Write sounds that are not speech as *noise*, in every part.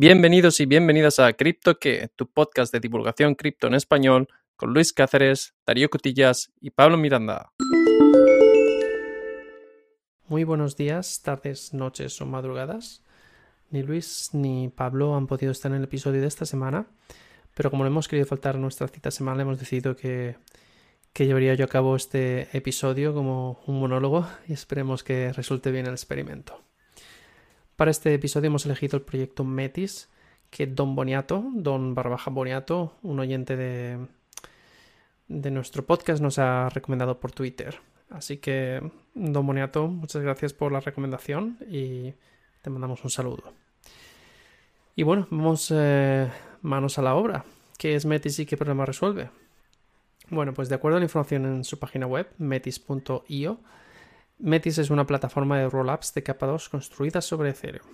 Bienvenidos y bienvenidas a Cripto que, tu podcast de divulgación cripto en español, con Luis Cáceres, Darío Cotillas y Pablo Miranda. Muy buenos días, tardes, noches o madrugadas. Ni Luis ni Pablo han podido estar en el episodio de esta semana, pero como no hemos querido faltar a nuestra cita semanal, hemos decidido que, que llevaría yo a cabo este episodio como un monólogo y esperemos que resulte bien el experimento. Para este episodio hemos elegido el proyecto Metis, que Don Boniato, Don Barbaja Boniato, un oyente de, nuestro podcast, nos ha recomendado por Twitter. Así que, Don Boniato, muchas gracias por la recomendación y te mandamos un saludo. Y bueno, vamos eh, manos a la obra. ¿Qué es Metis y qué problema resuelve? Bueno, pues de acuerdo a la información en su página web, metis.io, Metis es una plataforma de rollups de capa 2 construida sobre Ethereum.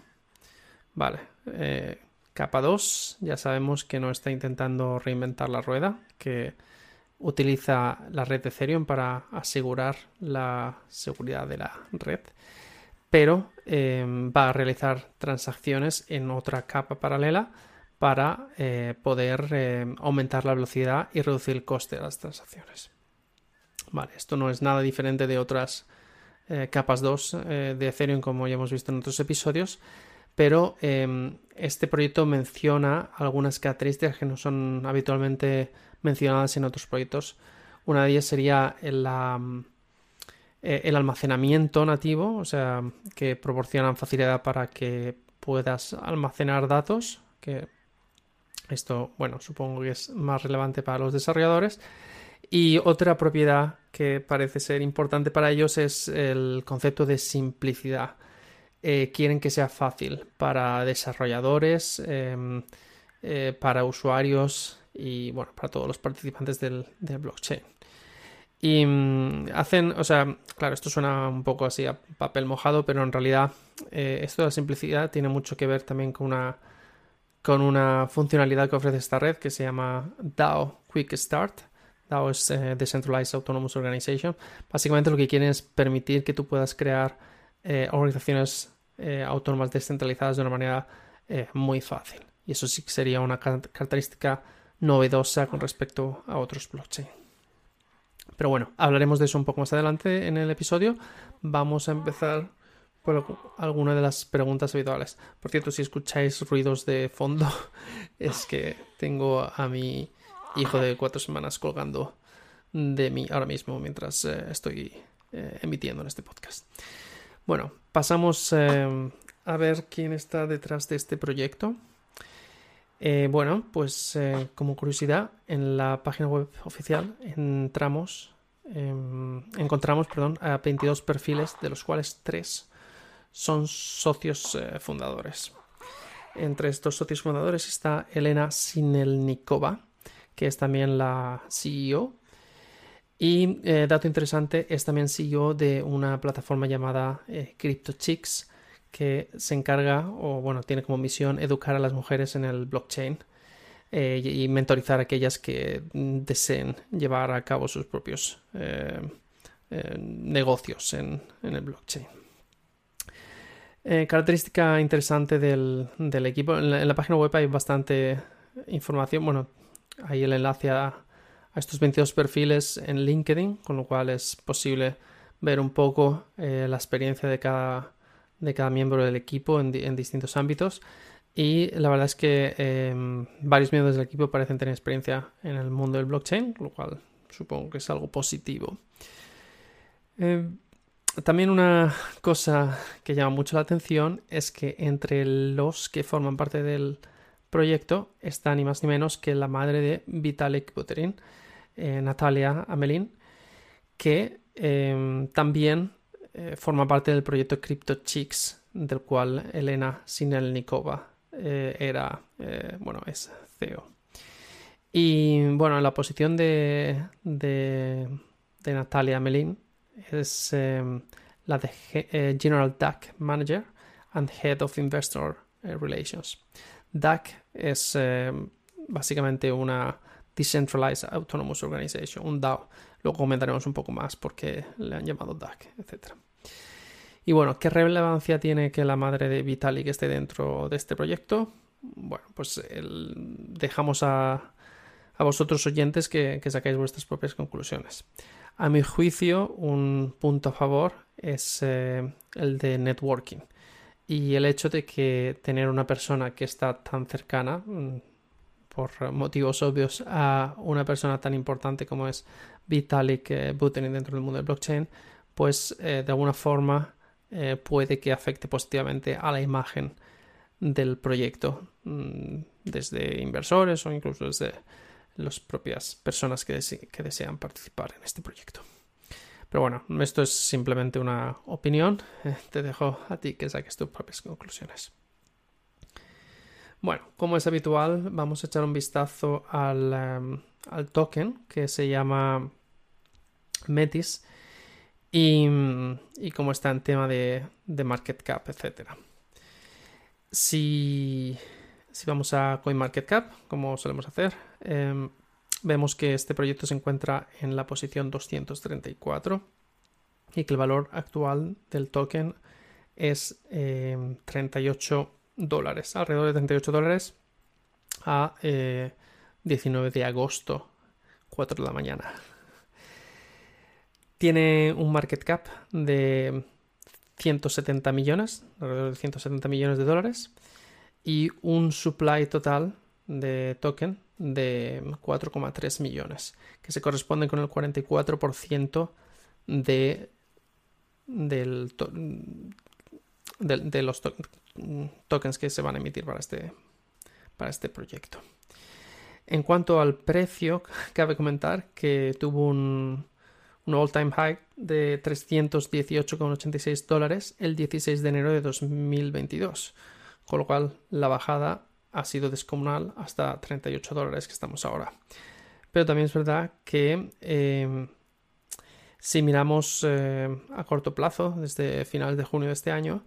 Vale, eh, capa 2 ya sabemos que no está intentando reinventar la rueda, que utiliza la red de Ethereum para asegurar la seguridad de la red, pero eh, va a realizar transacciones en otra capa paralela para eh, poder aumentar la velocidad y reducir el coste de las transacciones. Vale, esto no es nada diferente de otras eh, capas 2 eh, de Ethereum, como ya hemos visto en otros episodios, pero em, este proyecto menciona algunas características que no son habitualmente mencionadas en otros proyectos. Una de ellas sería el, eh, el almacenamiento nativo, o sea, que proporcionan facilidad para que puedas almacenar datos, que esto, bueno, supongo que es más relevante para los desarrolladores. Y otra propiedad que parece ser importante para ellos es el concepto de simplicidad. Eh, quieren que sea fácil para desarrolladores, em, eh, para usuarios y bueno, para todos los participantes del, blockchain. Y mm, hacen, o sea, claro, esto suena un poco así a papel mojado, pero en realidad eh, esto de la simplicidad tiene mucho que ver también con una, con una funcionalidad que ofrece esta red que se llama DAO Quick Start DAO es eh, Decentralized Autonomous Organization. Básicamente lo que quieren es permitir que tú puedas crear eh, organizaciones eh, autónomas descentralizadas de una manera muy fácil. Y eso sí que sería una característica novedosa con respecto a otros blockchain. Pero bueno, hablaremos de eso un poco más adelante en el episodio. Vamos a empezar por alguna de las preguntas habituales. Por cierto, si escucháis ruidos de fondo, *laughs* es que tengo a mi hijo de cuatro semanas colgando de mí ahora mismo mientras eh, estoy eh, emitiendo en este podcast. Bueno, pasamos eh, a ver quién está detrás de este proyecto. bueno, pues como curiosidad, en la página web oficial entramos, em, encontramos perdón, a 22 perfiles, de los cuales 3 son socios fundadores. Entre estos socios fundadores está Elena Sinelnikova, que es también la CEO. Y eh, dato interesante, es también CEO de una plataforma llamada eh, CryptoChicks, que se encarga, o bueno, tiene como misión educar a las mujeres en el blockchain eh, y mentorizar a aquellas que deseen llevar a cabo sus propios negocios en, el blockchain. característica interesante del, equipo, en la, página web hay bastante información, bueno, hay el enlace a, estos 22 perfiles en LinkedIn, con lo cual es posible ver un poco eh, la experiencia de cada, de cada miembro del equipo en, distintos ámbitos. Y la verdad es que em, varios miembros del equipo parecen tener experiencia en el mundo del blockchain, lo cual supongo que es algo positivo. Em, también una cosa que llama mucho la atención es que entre los que forman parte del, proyecto está ni más ni menos que la madre de Vitalik Buterin, eh, Natalia Amelin, que em, también eh, forma parte del proyecto Crypto Chicks, del cual Elena Sinelnikova eh, era, bueno, es CEO. Y bueno, la posición de, de, Natalia Amelin es em, la de General DAC Manager and Head of Investor Relations. DAC es eh, básicamente una Decentralized Autonomous Organization, un DAO. Luego comentaremos un poco más por qué le han llamado DAC, etc. Y bueno, ¿qué relevancia tiene que la madre de Vitalik esté dentro de este proyecto? bueno, pues dejamos a, vosotros oyentes que, que sacáis vuestras propias conclusiones. A mi juicio, un punto a favor es eh, el de networking y el hecho de que tener una persona que está tan cercana, mm, por motivos obvios, a una persona tan importante como es Vitalik eh, Buterin dentro del mundo del blockchain, pues eh, de alguna forma puede que afecte positivamente a la imagen del proyecto, mm, desde inversores o incluso desde las propias personas que desean participar en este proyecto. Pero bueno, esto es simplemente una opinión. *laughs* Te dejo a ti que saques tus propias conclusiones. Bueno, como es habitual, vamos a echar un vistazo al, em, al token que se llama Metis y, y cómo está en tema de, de market cap, etc. Si si vamos a CoinMarketCap, como solemos hacer, em, vemos que este proyecto se encuentra en la posición 234 y que el valor actual del token es 38 em, dólares, alrededor de 38 dólares a 19 eh, de agosto, 4 de la mañana. Tiene un market cap de 170 millones, alrededor de 170 millones de dólares y un supply total de token de 4,3 millones, que se corresponde con el 44% de, del de, los tokens que se van a emitir para este, para este proyecto. En cuanto al precio, *laughs* cabe comentar que tuvo un, un all-time high de 318,86 dólares el 16 de enero de 2022 con lo cual la bajada ha sido descomunal hasta 38 dólares que estamos ahora. Pero también es verdad que eh, si miramos eh, a corto plazo, desde finales de junio de este año,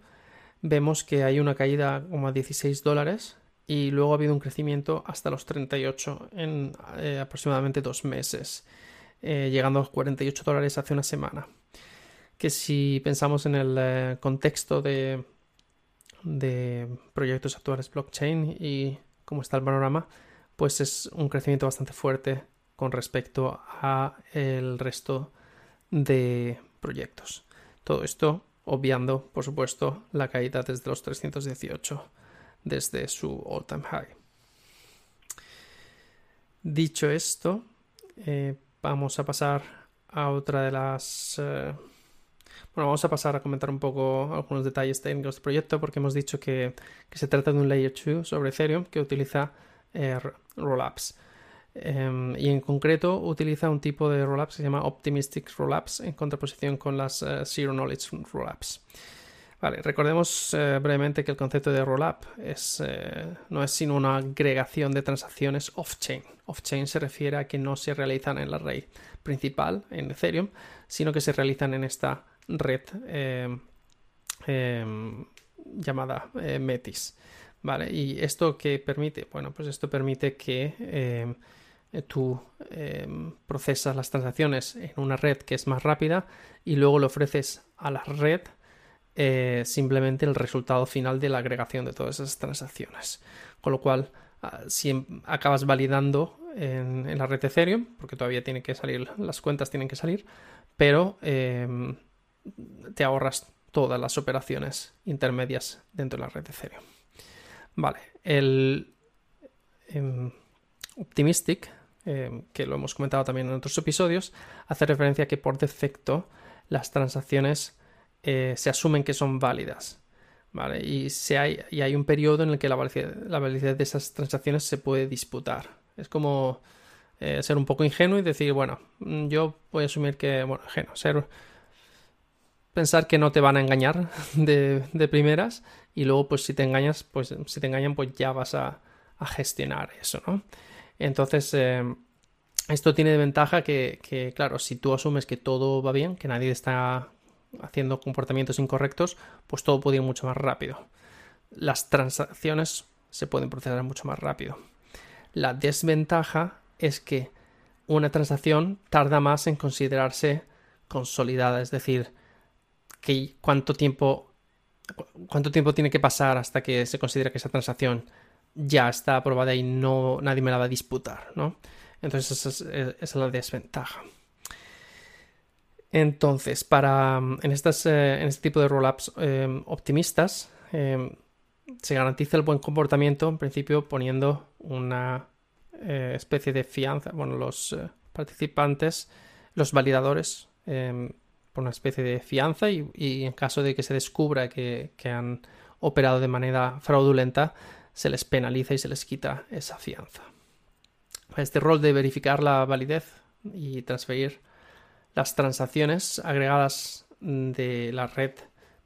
vemos que hay una caída como a 16 dólares y luego ha habido un crecimiento hasta los 38 en eh, aproximadamente dos meses, llegando a los 48 dólares hace una semana. Que si pensamos en el contexto de de proyectos actuales blockchain y cómo está el panorama, pues es un crecimiento bastante fuerte con respecto a el resto de proyectos. Todo esto obviando, por supuesto, la caída desde los 318 desde su all-time high. Dicho esto, eh, vamos a pasar a otra de las eh, bueno, vamos a pasar a comentar un poco algunos detalles técnicos del proyecto porque hemos dicho que, se trata de un Layer 2 sobre Ethereum que utiliza eh, rollups. Em, y en concreto utiliza un tipo de rollups que se llama Optimistic Rollups en contraposición con las eh, Zero Knowledge Rollups. Vale, recordemos eh, brevemente que el concepto de rollup es, no es sino una agregación de transacciones off-chain. Off-chain se refiere a que no se realizan en la red principal, en Ethereum, sino que se realizan en esta red em, em, llamada eh, Metis. ¿Vale? ¿Y esto qué permite? Bueno, pues esto permite que em, tú procesas las transacciones en una red que es más rápida y luego le ofreces a la red eh, simplemente el resultado final de la agregación de todas esas transacciones. Con lo cual, ah, si acabas validando en, en, la red Ethereum, porque todavía tiene que salir, las cuentas tienen que salir, pero te ahorras todas las operaciones intermedias dentro de la red de Ethereum. Vale, el em, Optimistic, em, que lo hemos comentado también en otros episodios, hace referencia a que por defecto las transacciones eh, se asumen que son válidas. ¿vale? Y, hay, y hay un periodo en el que la validez, de esas transacciones se puede disputar. Es como eh, ser un poco ingenuo y decir, bueno, yo voy a asumir que, bueno, ingenuo, ser pensar que no te van a engañar *laughs* de, primeras y luego pues si te engañas, pues si te engañan pues ya vas a, gestionar eso, ¿no? Entonces, eh, esto tiene de ventaja que, que, claro, si tú asumes que todo va bien, que nadie está haciendo comportamientos incorrectos, pues todo puede ir mucho más rápido. Las transacciones se pueden procesar mucho más rápido. La desventaja es que una transacción tarda más en considerarse consolidada, es decir, cuánto tiempo cuánto tiempo tiene que pasar hasta que se considera que esa transacción ya está aprobada y no nadie me la va a disputar, ¿no? Entonces esa es, la desventaja. Entonces, para en, estas, en este tipo de rollups optimistas, se garantiza el buen comportamiento, en principio poniendo una eh, especie de fianza, bueno, los eh, participantes, los validadores, em, una especie de fianza y, en caso de que se descubra que, han operado de manera fraudulenta, se les penaliza y se les quita esa fianza. Este rol de verificar la validez y transferir las transacciones agregadas de la red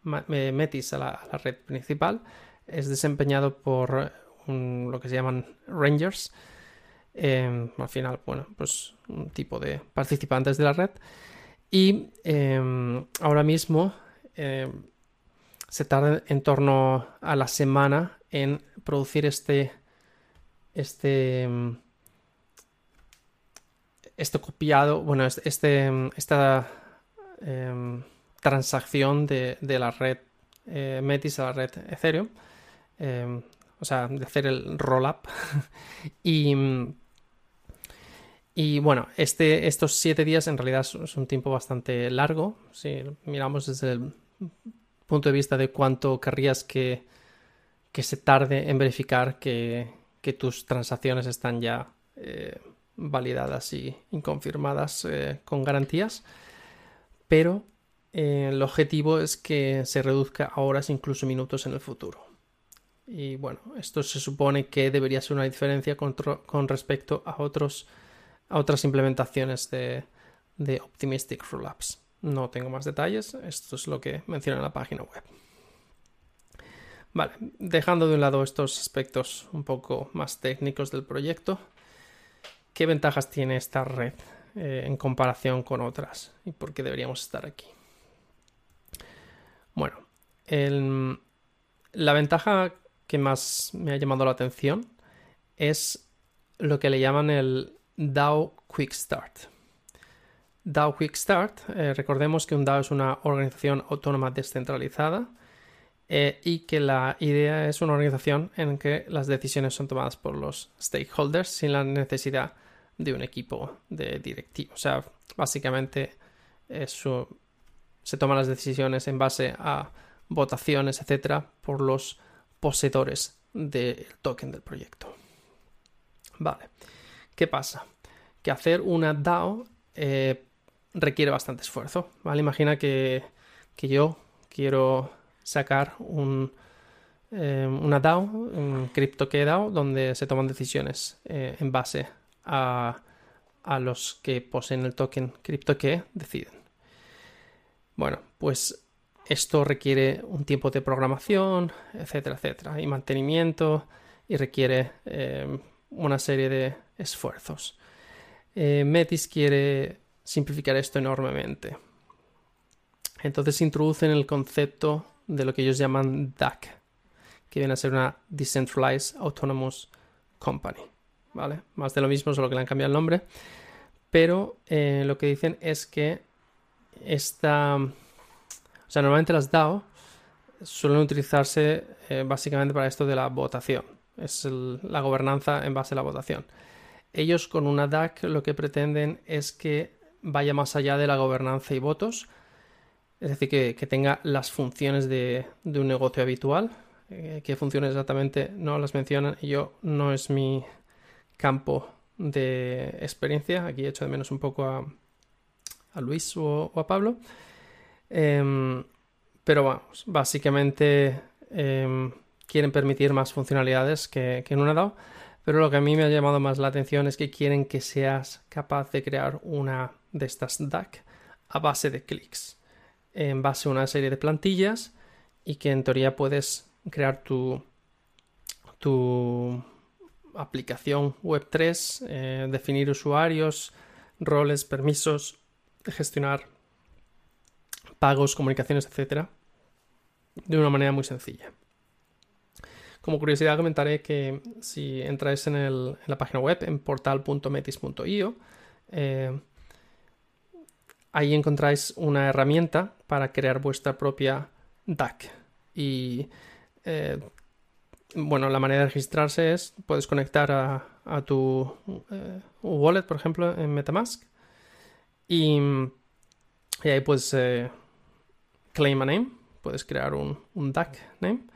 Metis a la red principal es desempeñado por lo que se llaman Rangers. Em, al final, bueno, pues un tipo de participantes de la red. Y em, ahora mismo em, se tarda en torno a la semana en producir este. Este. Este copiado. Bueno, este, esta transacción de, de, la red eh, Metis a la red Ethereum. Em, o sea, de hacer el roll-up. *laughs* y, y bueno, este, estos siete días en realidad es un tiempo bastante largo. Si miramos desde el punto de vista de cuánto querrías que, que se tarde en verificar que, tus transacciones están ya eh, validadas y, confirmadas eh, con garantías. Pero eh, el objetivo es que se reduzca a horas, incluso minutos en el futuro. Y bueno, esto se supone que debería ser una diferencia con, respecto a, otros, a otras implementaciones de, de Optimistic Rollups. No tengo más detalles, esto es lo que menciona en la página web. Vale, dejando de un lado estos aspectos un poco más técnicos del proyecto, ¿qué ventajas tiene esta red eh, en comparación con otras y por qué deberíamos estar aquí? Bueno, la ventaja que más me ha llamado la atención es lo que le llaman el DAO Quick Start. DAO Quick Start, eh, recordemos que un DAO es una organización autónoma descentralizada eh, y que la idea es una organización en que las decisiones son tomadas por los stakeholders sin la necesidad de un equipo de directivos. O sea, básicamente se toman las decisiones en base a votaciones, etcétera, por los poseedores del token del proyecto. Vale, ¿qué pasa? Que hacer una DAO eh, requiere bastante esfuerzo. ¿vale? Imagina que, yo quiero sacar un, eh, una DAO, un CryptoKey DAO, donde se toman decisiones eh, en base a, a, los que poseen el token CryptoKey deciden. Bueno, pues esto requiere un tiempo de programación, etcétera, etcétera, y mantenimiento, y requiere eh, una serie de esfuerzos. Eh, Metis quiere simplificar esto enormemente. Entonces introducen el concepto de lo que ellos llaman DAC, que viene a ser una Decentralized Autonomous Company. ¿Vale? Más de lo mismo, solo que le han cambiado el nombre. Pero eh, lo que dicen es que esta o sea, normalmente las DAO suelen utilizarse eh, básicamente para esto de la votación. Es la gobernanza en base a la votación. Ellos con una DAC lo que pretenden es que vaya más allá de la gobernanza y votos, es decir, que, tenga las funciones de, un negocio habitual. Eh, ¿Qué funciones exactamente no las mencionan? Yo no es mi campo de experiencia. Aquí he hecho de menos un poco a, Luis o a Pablo. Em, pero vamos, básicamente em, quieren permitir más funcionalidades que, en una DAO. Pero lo que a mí me ha llamado más la atención es que quieren que seas capaz de crear una de estas DAC a base de clics, en base a una serie de plantillas y que en teoría puedes crear tu, tu aplicación Web3, eh, definir usuarios, roles, permisos, gestionar pagos, comunicaciones, etcétera, de una manera muy sencilla. Como curiosidad comentaré que si entráis en, la página web en portal.metis.io, eh, ahí encontráis una herramienta para crear vuestra propia DAC. Y eh, bueno, la manera de registrarse es, puedes conectar a, tu eh, wallet, por ejemplo, en Metamask. Y, ahí puedes claim a name, puedes crear un DAC name.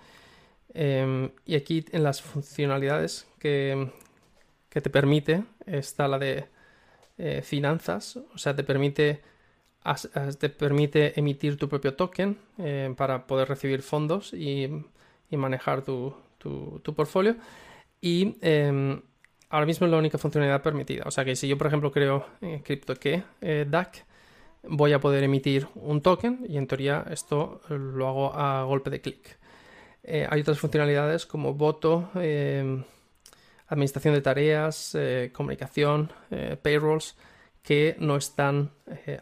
Em, y aquí en las funcionalidades que, que te permite está la de eh, finanzas, o sea, te permite, te permite emitir tu propio token para poder recibir fondos y, y manejar tu, tu, portfolio. Y em, ahora mismo es la única funcionalidad permitida. O sea que si yo, por ejemplo, creo eh, CryptoKey eh, DAC, voy a poder emitir un token y en teoría esto lo hago a golpe de clic. Eh, hay otras funcionalidades como voto, em, administración de tareas, eh, comunicación, payrolls que no están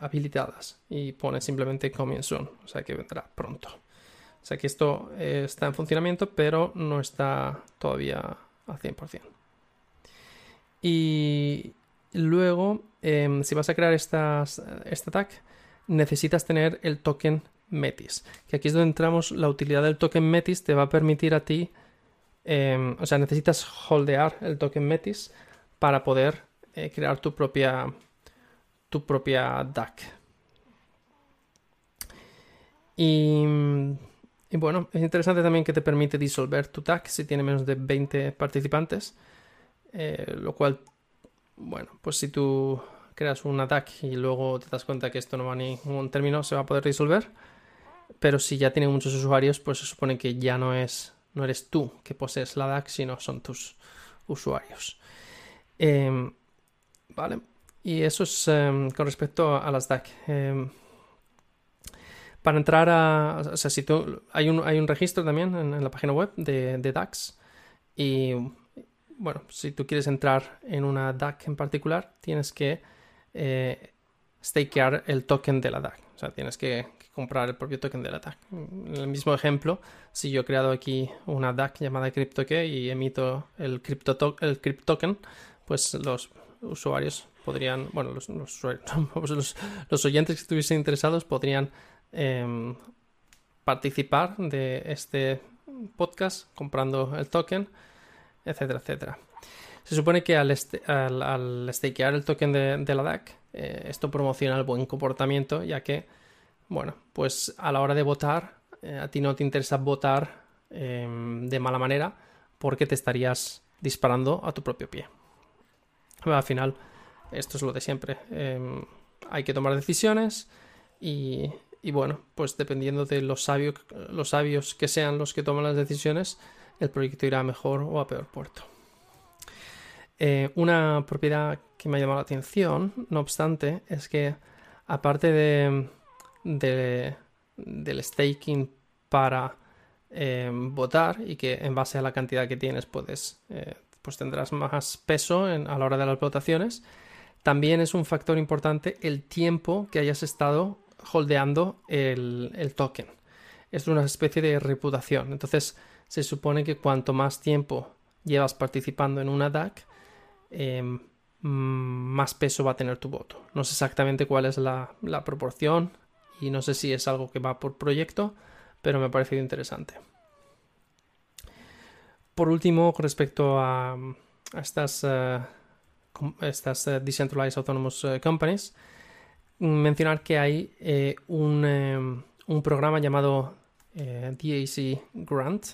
habilitadas y pone simplemente coming soon, o sea que vendrá pronto. O sea que esto eh, está en funcionamiento, pero no está todavía al 100%. Y luego, em, si vas a crear estas, este tag, necesitas tener el token Metis. Que aquí es donde entramos, la utilidad del token Metis te va a permitir a ti, em, o sea, necesitas holdear el token Metis para poder eh, crear tu propia, tu propia DAC. Y bueno, es interesante también que te permite disolver tu tag si tiene menos de 20 participantes, eh, lo cual, bueno, pues si tú creas un tag y luego te das cuenta que esto no va a ningún término, se va a poder disolver. Pero si ya tiene muchos usuarios, pues se supone que ya no es no eres tú que posees la DAC, sino son tus usuarios. Em, vale. Y eso es em, con respecto a las DAC. Em, para entrar a. O sea, si tú. Hay un, hay un registro también en, la página web de, DAX. Y bueno, si tú quieres entrar en una DAC en particular, tienes que eh, stakear el token de la DAC. O sea, tienes que, comprar el propio token de la DAC. En el mismo ejemplo, si yo he creado aquí una DAC llamada CryptoKey y emito el crypto, el token, pues los usuarios podrían, bueno, los, *laughs* los, los oyentes que estuviesen interesados podrían Em, participar de este podcast comprando el token, etcétera, etcétera. Se supone que al, al, stakear el token de, la DAC, eh, esto promociona el buen comportamiento, ya que, bueno, pues a la hora de votar, eh, a ti no te interesa votar em, de mala manera porque te estarías disparando a tu propio pie. al final, esto es lo de siempre. Em, hay que tomar decisiones y y bueno, pues dependiendo de los sabios, los sabios que sean los que toman las decisiones, el proyecto irá a mejor o a peor puerto. Eh, una propiedad que me ha llamado la atención, no obstante, es que aparte de, del staking para eh, votar y que en base a la cantidad que tienes puedes, eh, pues tendrás más peso a la hora de las votaciones, también es un factor importante el tiempo que hayas estado holdeando el, token. Es una especie de reputación. Entonces, se supone que cuanto más tiempo llevas participando en una DAC, em, más peso va a tener tu voto. No sé exactamente cuál es la, proporción y no sé si es algo que va por proyecto, pero me ha parecido interesante. Por último, respecto a, estas, eh, estas eh, Decentralized Autonomous eh, Companies, mencionar que hay eh, em, un, programa llamado DAC Grant,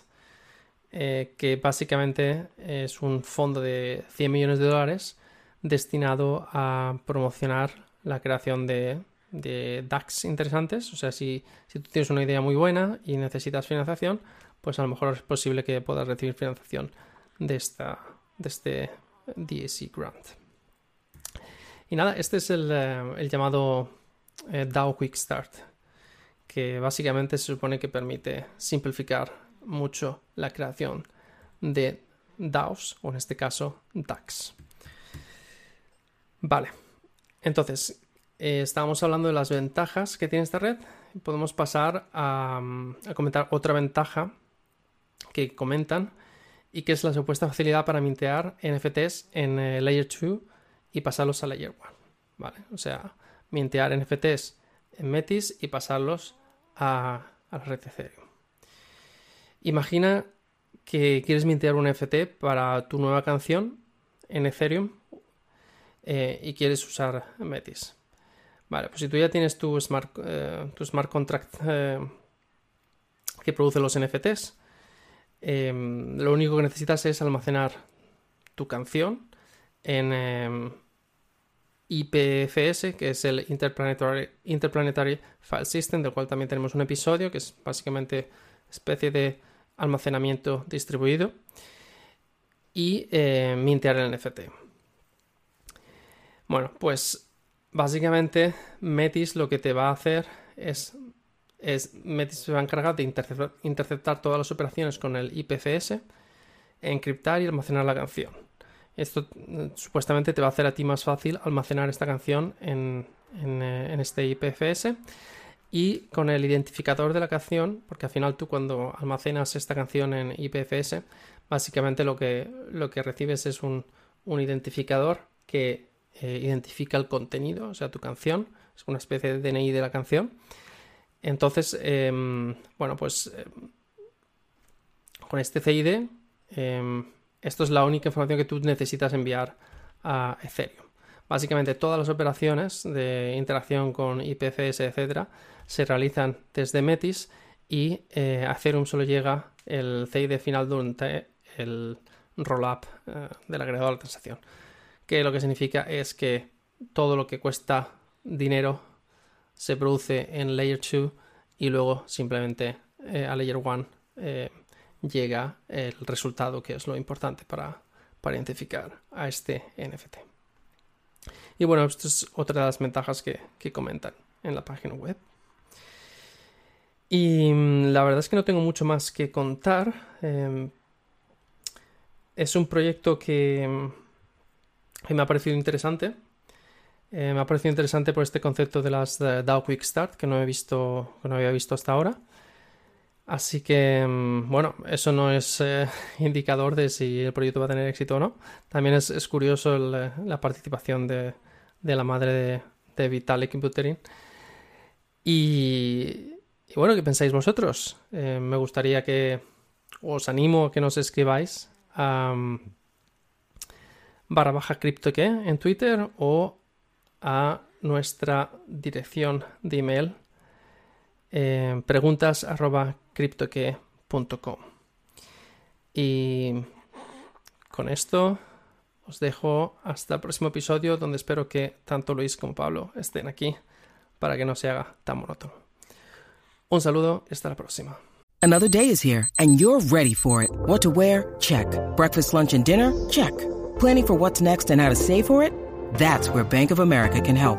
eh, que básicamente es un fondo de 100 millones de dólares destinado a promocionar la creación de, de DAX interesantes. O sea, si, si, tú tienes una idea muy buena y necesitas financiación, pues a lo mejor es posible que puedas recibir financiación de, esta, de este DAC Grant. Y nada, este es el, eh, llamado eh, DAO Quick Start, que básicamente se supone que permite simplificar mucho la creación de DAOs, o en este caso DAX. Vale, entonces, eh, estábamos hablando de las ventajas que tiene esta red. Podemos pasar a, comentar otra ventaja que comentan y que es la supuesta facilidad para mintear NFTs en Layer 2 y pasarlos a Layer 1. ¿vale? O sea, mintear NFTs en Metis y pasarlos a, la red Ethereum. Imagina que quieres mintear un NFT para tu nueva canción en Ethereum eh, y quieres usar Metis. Vale, pues si tú ya tienes tu smart, eh, tu smart contract eh, que produce los NFTs, em, lo único que necesitas es almacenar tu canción en em, IPFS, que es el Interplanetary, Interplanetary File System, del cual también tenemos un episodio, que es básicamente especie de almacenamiento distribuido, y eh, mintear el NFT. Bueno, pues básicamente Metis lo que te va a hacer es, Metis se va a encargar de interceptar, todas las operaciones con el IPFS, encriptar y almacenar la canción. Esto mm, supuestamente te va a hacer a ti más fácil almacenar esta canción en, eh, este IPFS y con el identificador de la canción, porque al final tú cuando almacenas esta canción en IPFS, básicamente lo que, lo que recibes es un, un identificador que eh, identifica el contenido, o sea, tu canción, es una especie de DNI de la canción. Entonces, em, bueno, pues em, con este CID, em, esto es la única información que tú necesitas enviar a Ethereum. Básicamente todas las operaciones de interacción con IPFS, etcétera, se realizan desde Metis y eh, a Ethereum solo llega el CID final durante el rollup eh, del agregado a la transacción que lo que significa es que todo lo que cuesta dinero se produce en Layer 2 y luego simplemente eh, a Layer 1 eh, llega el resultado que es lo importante para, identificar a este NFT. Y bueno, esto es otra de las ventajas que, comentan en la página web. Y mm, la verdad es que no tengo mucho más que contar. Em, es un proyecto que mm, y me ha parecido interesante. Eh, me ha parecido interesante por este concepto de las DAO Quick Start que no he visto, que no había visto hasta ahora. Así que, mm, bueno, eso no es eh, *laughs* indicador de si el proyecto va a tener éxito o no. También es, curioso la participación de, la madre de, de Vitalik Buterin. Y, bueno, ¿qué pensáis vosotros? Eh, me gustaría que os animo a que nos escribáis a barra baja cripto que en Twitter o a nuestra dirección de email eh, preguntas arroba criptoque.com y con esto os dejo hasta el próximo episodio donde espero que tanto Luis como Pablo estén aquí para que no se haga tan monótono. Un saludo y hasta la próxima. Another day is here and you're ready for it. What to wear? Check. Breakfast, lunch and dinner? Check. Planning for what's next and how to save for it? That's where Bank of America can help.